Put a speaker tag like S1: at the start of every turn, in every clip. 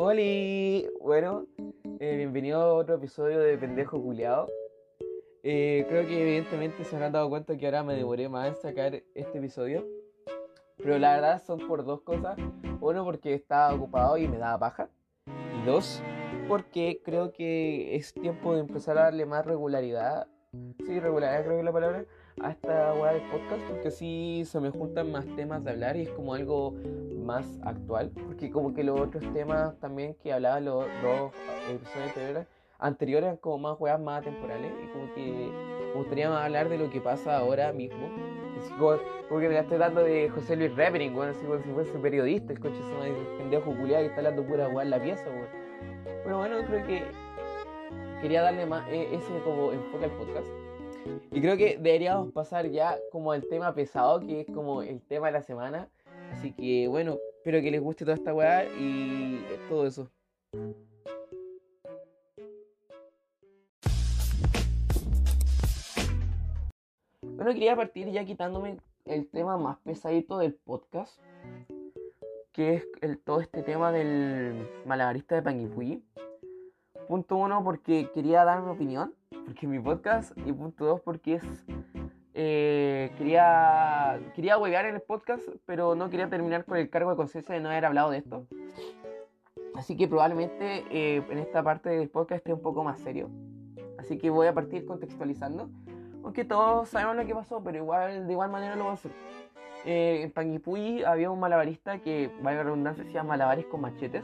S1: Hola, bueno, eh, bienvenido a otro episodio de Pendejo Culeado. Eh, creo que evidentemente se habrán dado cuenta que ahora me devoré más en sacar este episodio. Pero la verdad son por dos cosas. Uno, porque estaba ocupado y me daba paja. Y dos, porque creo que es tiempo de empezar a darle más regularidad. Sí, regularidad creo que es la palabra. A esta weá del podcast. Porque así se me juntan más temas de hablar y es como algo más actual. Porque como que los otros temas también que hablaba los dos episodios anteriores, anteriores eran como más weas más temporales. Y como que me gustaría más hablar de lo que pasa ahora mismo. Como, como que me la estoy dando de José Luis Rappering, weón, así como si fuese periodista, el coche se pendejo culiado que está hablando pura weá en la pieza, weón. Pero bueno, creo que quería darle más eh, ese como enfoque al podcast. Y creo que deberíamos pasar ya como al tema pesado, que es como el tema de la semana. Así que bueno, espero que les guste toda esta weá y todo eso. Bueno, quería partir ya quitándome el tema más pesadito del podcast, que es el, todo este tema del malabarista de Panguipulli. Punto uno, porque quería dar mi opinión, porque es mi podcast, y punto dos, porque es eh, quería quería huevear en el podcast, pero no quería terminar con el cargo de conciencia de no haber hablado de esto. Así que probablemente eh, en esta parte del podcast esté un poco más serio. Así que voy a partir contextualizando. Aunque todos sabemos lo que pasó, pero igual de igual manera lo voy a hacer. Eh, en Panguipulli había un malabarista que, valga la redundancia, llama malabares con machetes.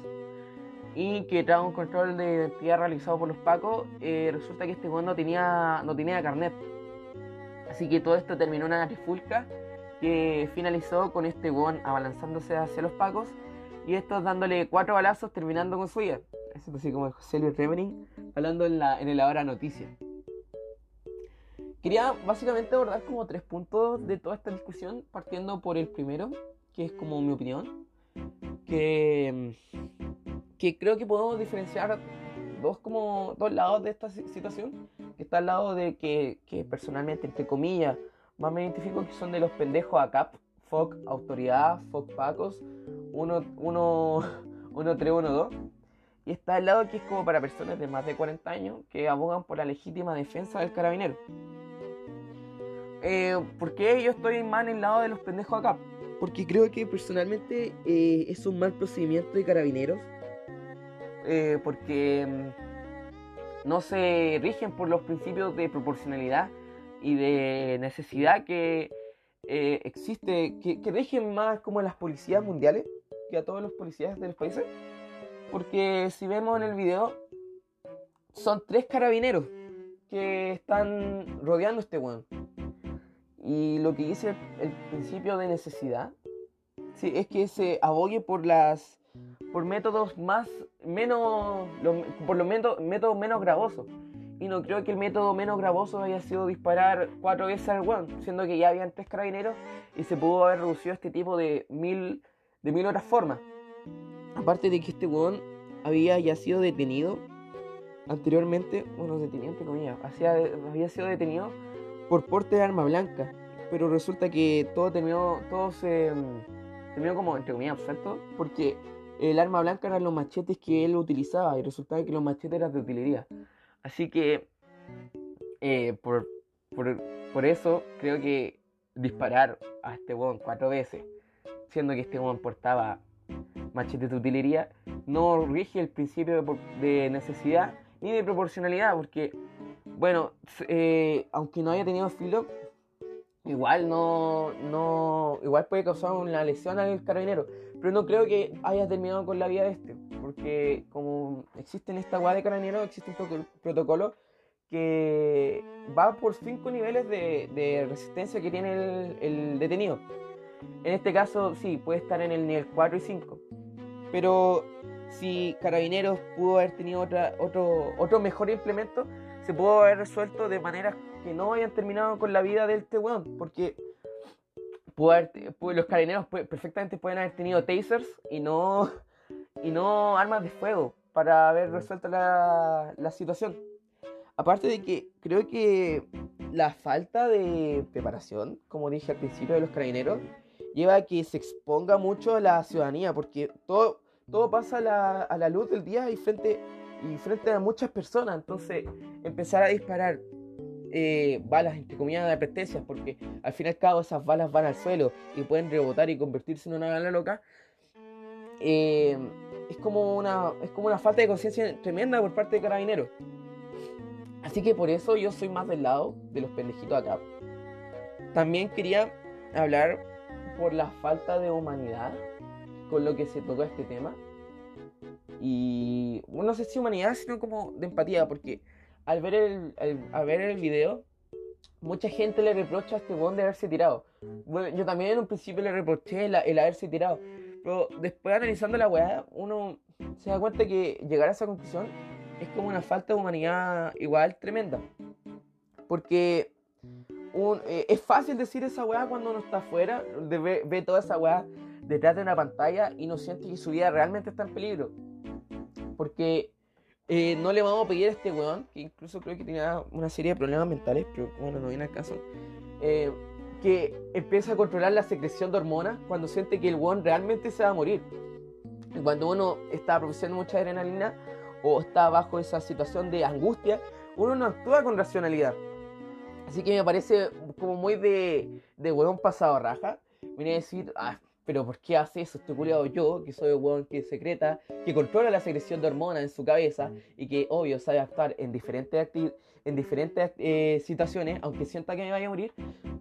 S1: Y que tras un control de identidad realizado por los pacos, resulta que este weón no tenía, no tenía carnet. Así que todo esto terminó en una trifulca que finalizó con este weón abalanzándose hacia los pacos y estos dándole cuatro balazos terminando con su vida. Eso es así como José Luis Remering hablando en, la, en el ahora noticia. Quería básicamente abordar como tres puntos de toda esta discusión, partiendo por el primero, que es como mi opinión, que, que creo que podemos diferenciar dos como dos lados de esta situación que está al lado de que, que personalmente, entre comillas, más me identifico que son de los pendejos ACAP, FOC Autoridad, FOC Pacos, 1312. Y está al lado que es como para personas de más de 40 años que abogan por la legítima defensa del carabinero. Eh, ¿Por qué yo estoy más en el lado de los pendejos ACAP? Porque creo que personalmente eh, es un mal procedimiento de carabineros. Eh, porque mm, no se rigen por los principios de proporcionalidad y de necesidad que eh, existe, que, que, rigen más como las policías mundiales que a todos los policías de los países. Porque si vemos en el video, son tres carabineros que están rodeando este weón. Y lo que dice el, el principio de necesidad sí, es que se abogue por las por métodos más menos lo, por los métodos, métodos menos gravosos y no creo que el método menos gravoso haya sido disparar cuatro veces al one siendo que ya habían tres carabineros y se pudo haber reducido este tipo de mil de mil otras formas. Aparte de que este weón había ya sido detenido anteriormente bueno detenido entre comillas había sido detenido por porte de arma blanca pero resulta que todo terminó todo se terminó como entre comillas absuelto porque el arma blanca eran los machetes que él utilizaba y resultaba que los machetes eran de utilería. Así que eh, por, por, por, eso creo que disparar a este weón cuatro veces, siendo que este weón portaba machetes de utilería, no rige el principio de, de necesidad ni de proporcionalidad, porque, bueno, eh, aunque no haya tenido filo, igual no, no, igual puede causar una lesión al carabinero. Pero no creo que haya terminado con la vida de este, porque como existe en esta guada de carabinero, existe un protocolo que va por cinco niveles de, resistencia que tiene el, el, detenido. En este caso, sí, puede estar en el nivel 4 y 5. Pero si Carabineros pudo haber tenido otra, otro, otro mejor implemento, se pudo haber resuelto de manera que no hayan terminado con la vida de este weón. Porque los carabineros perfectamente pueden haber tenido tasers y no, y no armas de fuego para haber resuelto la, la situación. Aparte de que creo que la falta de preparación, como dije al principio de los carabineros, lleva a que se exponga mucho a la ciudadanía, porque todo, todo pasa a la, a la luz del día y frente, y frente a muchas personas. Entonces, empezar a disparar eh, balas, entre comillas, de advertencias, porque al fin y al cabo esas balas van al suelo y pueden rebotar y convertirse en una bala loca. Eh, es, como una, es como una falta de conciencia tremenda por parte de carabineros. Así que por eso yo soy más del lado de los pendejitos acá. También quería hablar por la falta de humanidad con lo que se tocó este tema. Y no sé si humanidad, sino como de empatía, porque al ver el, al, ver el video, mucha gente le reprocha a este weón de haberse tirado. Bueno, yo también en un principio le reproché el, el haberse tirado. Pero después analizando la weá, uno se da cuenta que llegar a esa conclusión es como una falta de humanidad igual tremenda. Porque eh, es fácil decir esa weá cuando uno está afuera, ve, ve, toda esa weá detrás de una pantalla y no siente que su vida realmente está en peligro. Porque eh, no le vamos a pedir a este weón, que incluso creo que tenía una serie de problemas mentales, pero bueno, no viene al caso, eh, que empieza a controlar la secreción de hormonas cuando siente que el weón realmente se va a morir. Y cuando uno está produciendo mucha adrenalina o está bajo esa situación de angustia, uno no actúa con racionalidad Así que me parece como muy de, de pasado raja. Viene a decir, ah, pero ¿por qué hace eso este culiado yo, que soy el huevón que secreta, que controla la secreción de hormonas en su cabeza y que, obvio, sabe actuar en diferentes, en diferentes eh, situaciones, aunque sienta que me vaya a morir?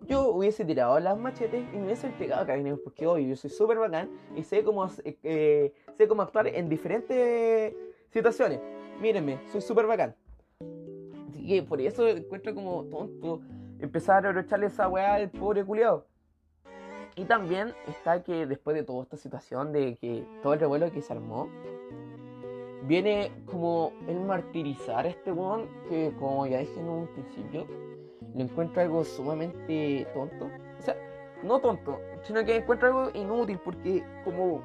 S1: Yo hubiese tirado las machetes y me hubiese entregado a carabineros, porque, obvio, yo soy súper bacán y sé cómo, eh, sé cómo actuar en diferentes situaciones. Mírenme, soy súper bacán. Así que por eso encuentro como tonto empezar a reprocharle esa weá al pobre culiado. Y también está que después de toda esta situación, de que todo el revuelo que se armó, viene como el martirizar a este weón, que como ya dije en un principio, lo encuentro algo sumamente tonto. O sea, no tonto, sino que encuentro algo inútil porque como,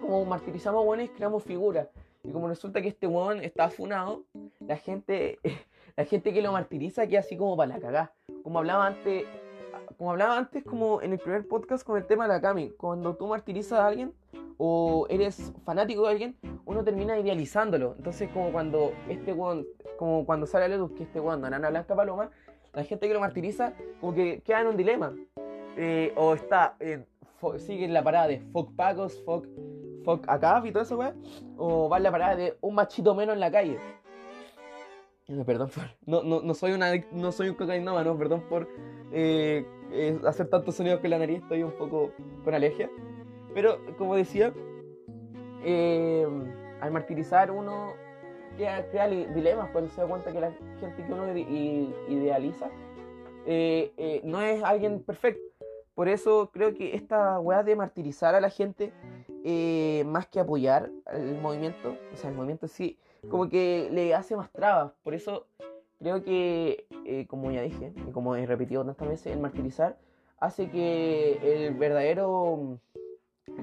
S1: como martirizamos a weones, creamos figuras. Y como resulta que este weón está afunado, la gente, la gente que lo martiriza queda así como para la cagá. Como hablaba antes, como hablaba antes, como en el primer podcast con el tema de la Cami, cuando tú martirizas a alguien o eres fanático de alguien, uno termina idealizándolo. Entonces, como cuando este weón, como cuando sale a la luz que este weón, Nana Blanca Paloma, la gente que lo martiriza, como que queda en un dilema. Eh, o está, eh, sigue en la parada de fuck pagos, fuck fuck acá y todo eso, weón. O va en la parada de un machito menos en la calle. Perdón por. No, no, no soy una no soy un cocainómano, perdón por eh, eh, hacer tantos sonidos con la nariz, estoy un poco con alergia. Pero como decía, eh, al martirizar uno crea, crea, dilemas cuando se da cuenta que la gente que uno idealiza no es alguien perfecto. Por eso creo que esta weá de martirizar a la gente eh, más que apoyar el movimiento, o sea, el movimiento sí, como que le hace más trabas. Por eso creo que, eh, como ya dije, y como he repetido tantas veces, el martirizar hace que el verdadero,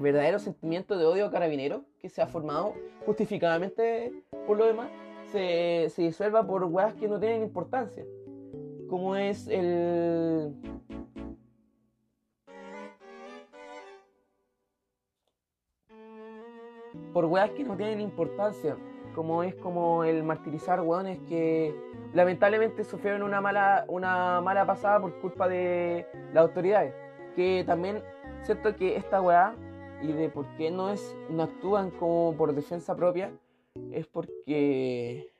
S1: verdadero sentimiento de odio carabinero que se ha formado justificadamente por lo demás se, se disuelva por weas que no tienen importancia. Como es el por weas que no tienen importancia, como es como el martirizar weones que lamentablemente sufrieron una mala, una mala pasada por culpa de las autoridades. Que también siento que esta weá y de por qué no es no actúan como por defensa propia es porque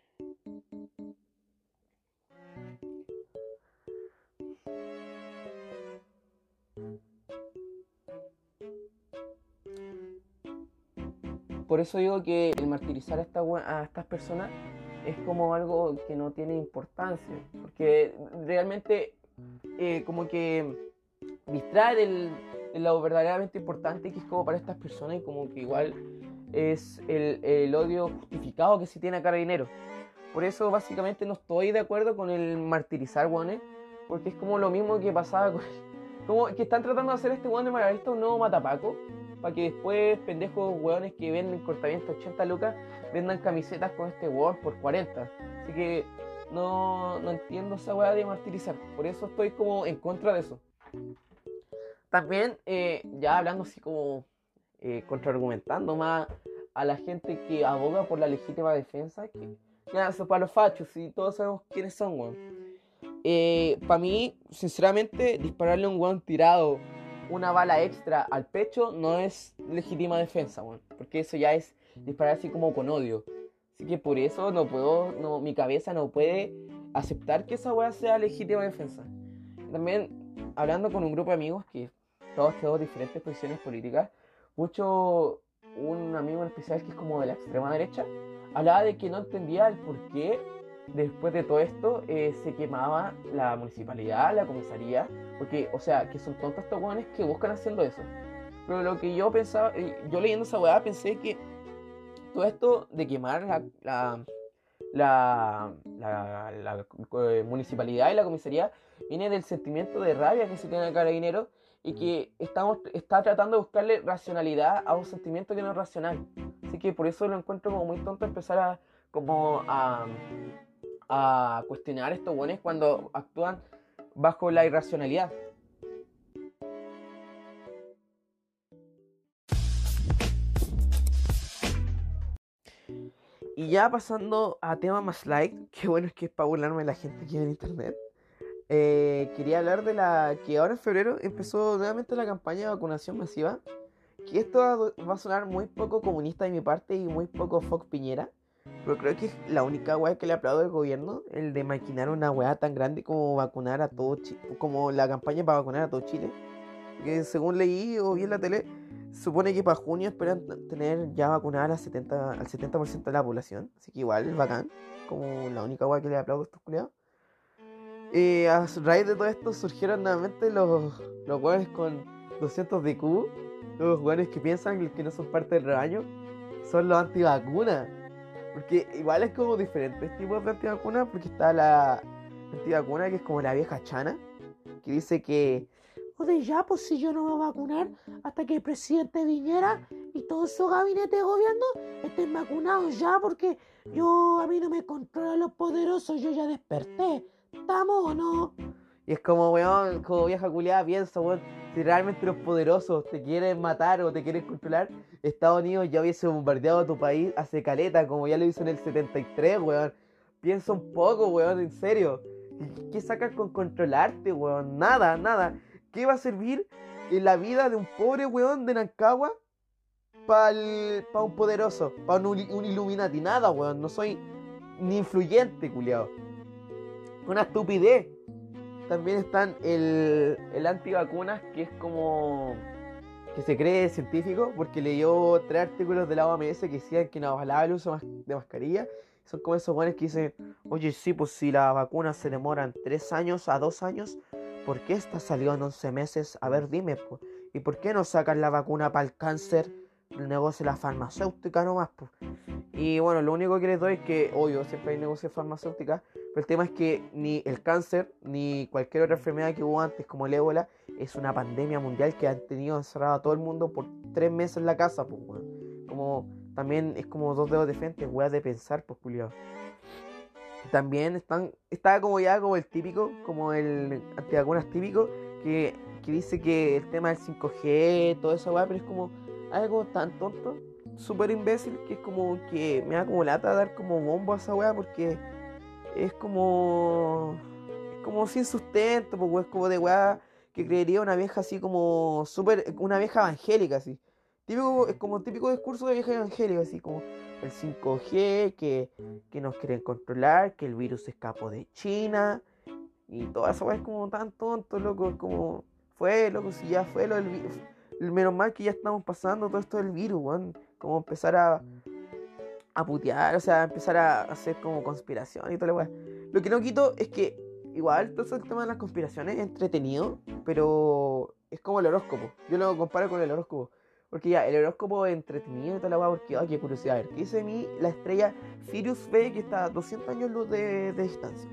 S1: eso digo que el martirizar a, esta, a estas personas es como algo que no tiene importancia, porque realmente eh, como que distrae del, de lo verdaderamente importante que es como para estas personas y como que igual es el, el odio justificado que se tiene a dinero. Por eso básicamente no estoy de acuerdo con el martirizar guanes, porque es como lo mismo que pasaba con... Como que están tratando de hacer este guan de Margarita un nuevo matapaco, para que después pendejos hueones que venden cortamiento 80 lucas vendan camisetas con este hueón por 40. Así que no, no entiendo esa hueá de martirizar. Por eso estoy como en contra de eso. También, eh, ya hablando así como eh, contraargumentando más, a la gente que aboga por la legítima defensa, que ya, eso para los fachos, y todos sabemos quiénes son, weón. Eh, para mí, sinceramente, dispararle a un weón tirado una bala extra al pecho no es legítima defensa. Porque eso ya es disparar así como con odio. Así que por eso no puedo, mi cabeza no puede aceptar que esa weá sea legítima defensa. También, hablando con un grupo de amigos que todos tenemos diferentes posiciones políticas, mucho, un amigo en especial que es como de la extrema derecha, hablaba de que no entendía el por qué después de todo esto eh, se quemaba la municipalidad, la comisaría, porque, o sea, que son tontos estos hueones que buscan haciendo eso. Pero lo que yo pensaba, eh, yo leyendo esa weá pensé que todo esto de quemar la, la, la, la, eh, municipalidad y la comisaría viene del sentimiento de rabia que se tiene el carabinero y que estamos, está tratando de buscarle racionalidad a un sentimiento que no es racional. Así que por eso lo encuentro como muy tonto empezar a, como a, a cuestionar estos buenos cuando actúan bajo la irracionalidad. Y ya pasando a tema más light, que bueno es que es para burlarme la gente que en internet. Eh, quería hablar de la que ahora en febrero empezó nuevamente la campaña de vacunación masiva. Que esto va a sonar muy poco comunista de mi parte y muy poco Fox Piñera. Pero creo que la única weá que le aplaudo al gobierno, el de maquinar una weá tan grande como vacunar a todo Chile, como la campaña para vacunar a todo Chile. Que según leí o vi en la tele, supone que para junio esperan tener ya vacunada al 70%, al 70 de la población. Así que igual es bacán, como la única weá que le aplaudo a estos culiados. Y a raíz de todo esto surgieron nuevamente los, los con 200 de Q, los weones que piensan que no son parte del rebaño, son los antivacunas. Porque igual es como diferentes tipos de antivacunas, porque está la antivacuna que es como la vieja chana, que dice que,
S2: de ya, pues si yo no me voy a vacunar hasta que el presidente viniera y todo su gabinete de gobierno estén vacunados ya, porque yo a mí no me controlan los poderosos, yo ya desperté. ¿Estamos o no?
S1: Y es como, weón, como vieja culiada, piensa, weón, si realmente los poderosos te quieren matar o te quieren controlar, Estados Unidos ya hubiese bombardeado tu país hace caleta, como ya lo hizo en el 73, weón. Piensa un poco, weón, en serio. ¿Qué sacas con controlarte, weón? Nada, nada. ¿Qué va a servir en la vida de un pobre weón de Nancagua para pa un poderoso, para un, un Illuminati? Nada, weón. No soy ni influyente, culiado. Una estupidez también están el, el antivacunas, que es como que se cree científico, porque leyó tres artículos de la OMS que decían que no avalaba el uso de mascarilla. Son como esos buenos que dicen, oye, sí, pues si las vacunas se demoran tres años a dos años, ¿por qué esta salió en 11 meses? A ver, dime, pues. ¿Y por qué no sacan la vacuna para el cáncer? El negocio de la farmacéutica nomás, pues. Y bueno, lo único que les doy es que, obvio, siempre hay negocios farmacéuticas, pero el tema es que ni el cáncer ni cualquier otra enfermedad que hubo antes, como el ébola, es una pandemia mundial que han tenido encerrado a todo el mundo por tres meses en la casa, pues, weón. Como también es como dos dedos de frente, weón, de pensar, pues, culiado. También están, está como ya como el típico, como el antivacunas típico, que, que dice que el tema del 5G, todo eso, weón, pero es como algo tan tonto, súper imbécil, que es como que me da como lata dar como bombo a esa weá porque es como. Es como sin sustento, pues, es como de weá que creería una vieja así como súper. Una vieja evangélica, así. Típico, es como típico discurso de vieja evangélica, así como el 5G, que, que nos quieren controlar, que el virus escapó de China. Y toda esa weá es como tan tonto, loco. Es como. Fue, loco, si ya fue lo del virus. Menos mal que ya estamos pasando todo esto del virus, weón. Como empezar a a putear, o sea, a empezar a hacer como conspiración y todo lo weá. Lo que no quito es que igual todo el tema de las conspiraciones es entretenido, pero es como el horóscopo. Yo lo comparo con el horóscopo. Porque ya, el horóscopo es entretenido y toda la weá, porque, ay, qué curiosidad. A ver, ¿qué dice mí la estrella Sirius B que está a 200 años luz de, de distancia?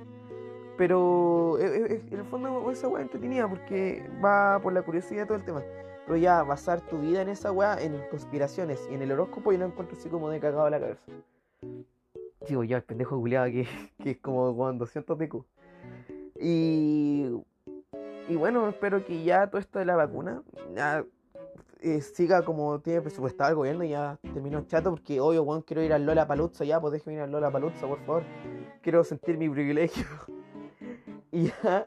S1: Pero eh, eh, en el fondo esa weá entretenida porque va por la curiosidad de todo el tema. Pero ya basar tu vida en esa weá, en conspiraciones y en el horóscopo, yo lo encuentro así como de cagado a la cabeza. Digo, ya, el pendejo culiado que, es como con 200 pico. Y, y bueno, espero que ya todo esto de la vacuna, ya, eh, siga como tiene presupuestado el gobierno y ya terminó chato porque obvio, weón, quiero ir al Lola Paluzza ya, pues déjeme ir al Lola Paluzza, por favor. Quiero sentir mi privilegio. y ya,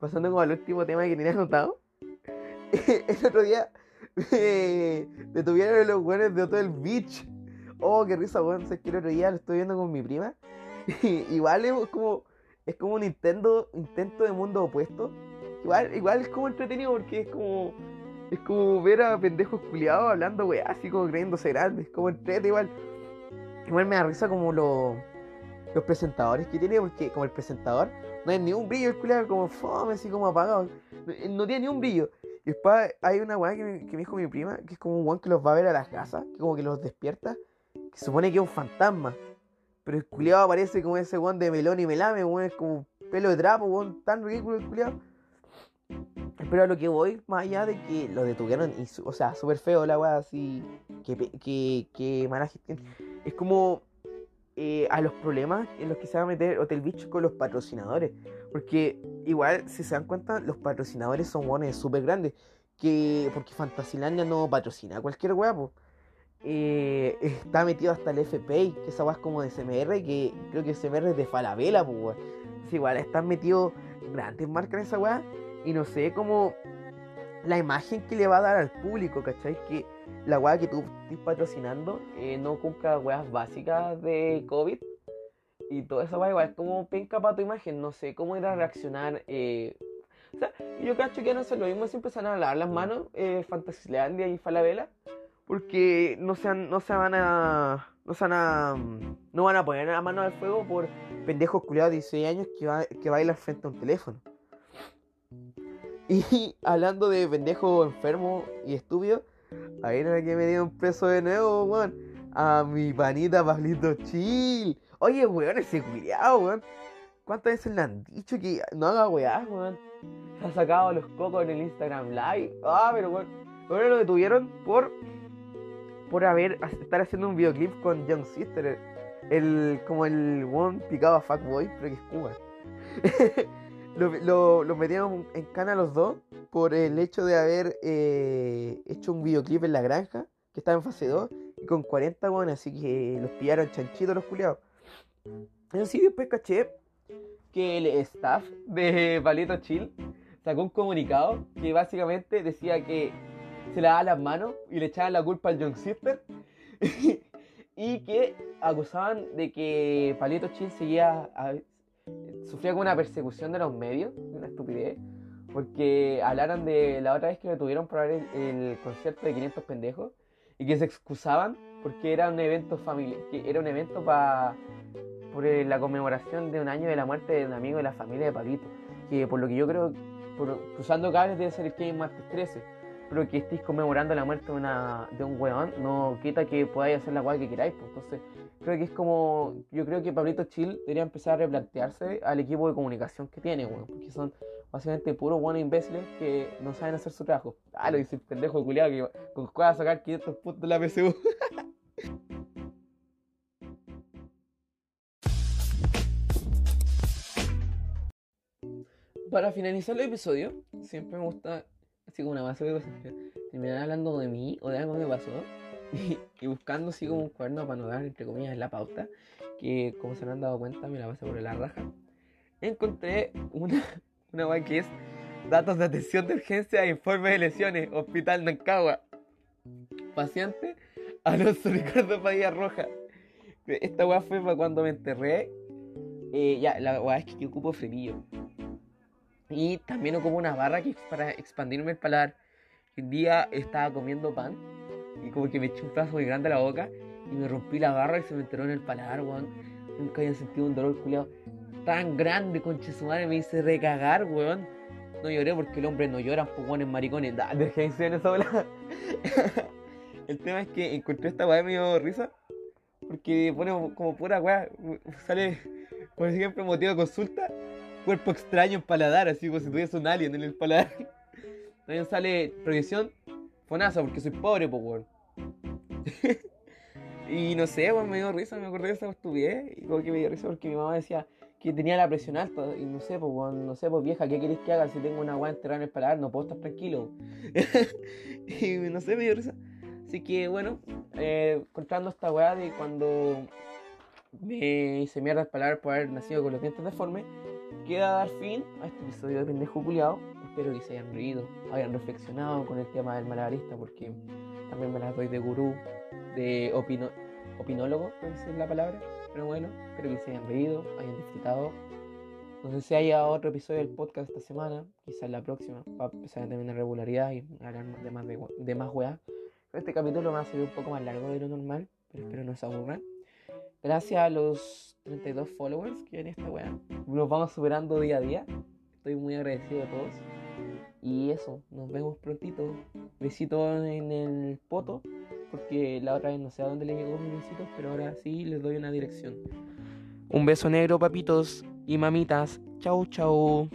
S1: pasando como al último tema que tenía anotado. el otro día me detuvieron los weones de Hotel Beach. Oh, qué risa, weón. Es que el otro día lo estoy viendo con mi prima. Igual es como, es como un intento, intento de mundo opuesto. Igual, igual es como entretenido porque es como es como ver a pendejos culiados hablando, weá, así como creyéndose grandes, como entrete igual. Igual me da risa como los, los presentadores que tiene, porque como el presentador no hay ni un brillo, el culiado como fome, así como apagado. No, tiene ni un brillo. Y después hay una weá que me, que me dijo mi prima, que es como un weón que los va a ver a las casas, que como que los despierta, que supone que es un fantasma. Pero el culiado aparece como ese weón de melón y melame, weón, es como pelo de trapo, weón, tan ridículo el culiado. Pero a lo que voy, más allá de que lo detuvieron, y o sea, súper feo la weá, así, que, que, que mala gestión, es como eh, a los problemas en los que se va a meter Hotel Beach con los patrocinadores. Porque igual, si se dan cuenta, los patrocinadores son weones súper grandes. Que, porque Fantasilandia no patrocina a cualquier weá, pues. está metido hasta el FPI, que esa es como de SMR, que creo que SMR es de Falabella, pues igual están metidos grandes marcas en esa weá. Y no sé cómo la imagen que le va a dar al público, ¿cachai? Que la weá que tú estás patrocinando eh, no cumpla weas básicas de COVID. Y todo eso va igual, es como penca para tu imagen, no sé cómo ir a reaccionar. Eh, o sea, yo cacho que no sé lo mismo, siempre se van a lavar las manos, eh, Fantasylandia y Falabella, porque no se, no se van a. No se van a. No van a poner la mano al fuego por pendejos culiados de 16 años que, va, que bailan frente a un teléfono. Y hablando de pendejo enfermo y estúpido, ahí era que me dieron preso de nuevo, weón. A mi panita Pablito Chill. Oye, weón, ese cuidado, weón. ¿Cuántas veces le han dicho que no haga weá, weón? Se ha sacado los cocos en el Instagram Live. Ah, pero weón. Ahora lo detuvieron por. Por haber. estar haciendo un videoclip con Young Sister. El. como el one picado a Fuckboy, pero que es Cuba. lo, lo, metieron en cana los dos por el hecho de haber eh, hecho un videoclip en la granja, que estaba en fase 2, y con 40 bueno, así que los pillaron chanchitos los culiados. Eso sí, después caché que el staff de Palito Chill sacó un comunicado que básicamente decía que se le daban las manos y le echaban la culpa al John Sister y que acusaban de que Palito Chill seguía sufría como una persecución de los medios, una estupidez, porque hablaron de la otra vez que lo tuvieron por ver el, concierto de 500 pendejos y que se excusaban porque era un evento familiar, que era un evento para por la conmemoración de un año de la muerte de un amigo de la familia de Patito, que por lo que yo creo, por, cruzando cables debe ser el que martes 13 pero que estéis conmemorando la muerte de, una, de un weón no quita que podáis hacer la weá que queráis. Pues. Entonces, creo que es como. Yo creo que Pablito Chill debería empezar a replantearse al equipo de comunicación que tiene, weón. Porque son básicamente puros buenos imbéciles que no saben hacer su trabajo. Ah, lo dice el pendejo de culiado que con va a sacar 500 puntos de la PSU. Para finalizar el episodio, siempre me gusta así como una base de cosas. Terminar hablando de mí o de algo que me pasó y, buscando así como un cuerno para no dar, entre comillas, la pauta, que como se han dado cuenta me la pasé por la raja. Encontré una, una que es datos de atención de urgencia e informe de lesiones, Hospital Nancagua. Paciente Alonso Ricardo Padilla Roja. Esta weá fue para cuando me enterré. Eh, ya, la weá es que yo ocupo frenillo. Y también ocupo una barra que para expandirme el paladar. Un día estaba comiendo pan y como que me eché un pedazo muy grande a la boca y me rompí la barra y se me enteró en el paladar, weón. Nunca había sentido un dolor culiado tan grande, conche su madre, me hice recagar, weón. No lloré porque el hombre no llora, pues maricones. Da, déjense en esa bola. el tema es que encontré esta weá medio risa. Porque pone como pura weá. Sale, por ejemplo, motivo de consulta cuerpo extraño en paladar, así como si tuviese un alien en el paladar. También sale proyección fonaza porque soy pobre, pues, weón. y no sé, weón, me dio risa, me acordé de esa estupidez. Y como que me dio risa porque mi mamá decía que tenía la presión alta. Y no sé, pues, weón, no sé, pues vieja, ¿qué queréis que haga si tengo una weá enterrada en el paladar? No puedo estar tranquilo. y no sé, me dio risa. Así que bueno, eh, contando esta weá de cuando me hice mierda el paladar por haber nacido con los dientes deformes, queda dar fin a este episodio de pendejo culiado. Espero que se hayan reído, hayan reflexionado con el tema del malabarista, porque también me las doy de gurú, de opino, opinólogo, no sé la palabra. Pero bueno, espero que se hayan reído, hayan disfrutado. No sé si haya otro episodio del podcast esta semana, quizás la próxima, para empezar a tener una regularidad y hablar de más, de, de más weá. Este capítulo me va a salir un poco más largo de lo normal, pero espero no se aburran. Gracias a los 32 followers que ven esta weá. Nos vamos superando día a día. Estoy muy agradecido a todos. Y eso, nos vemos prontito. Besitos en el poto, porque la otra vez no sé a dónde le llegó mis besitos, pero ahora sí les doy una dirección. Un beso negro, papitos y mamitas. Chau, chau.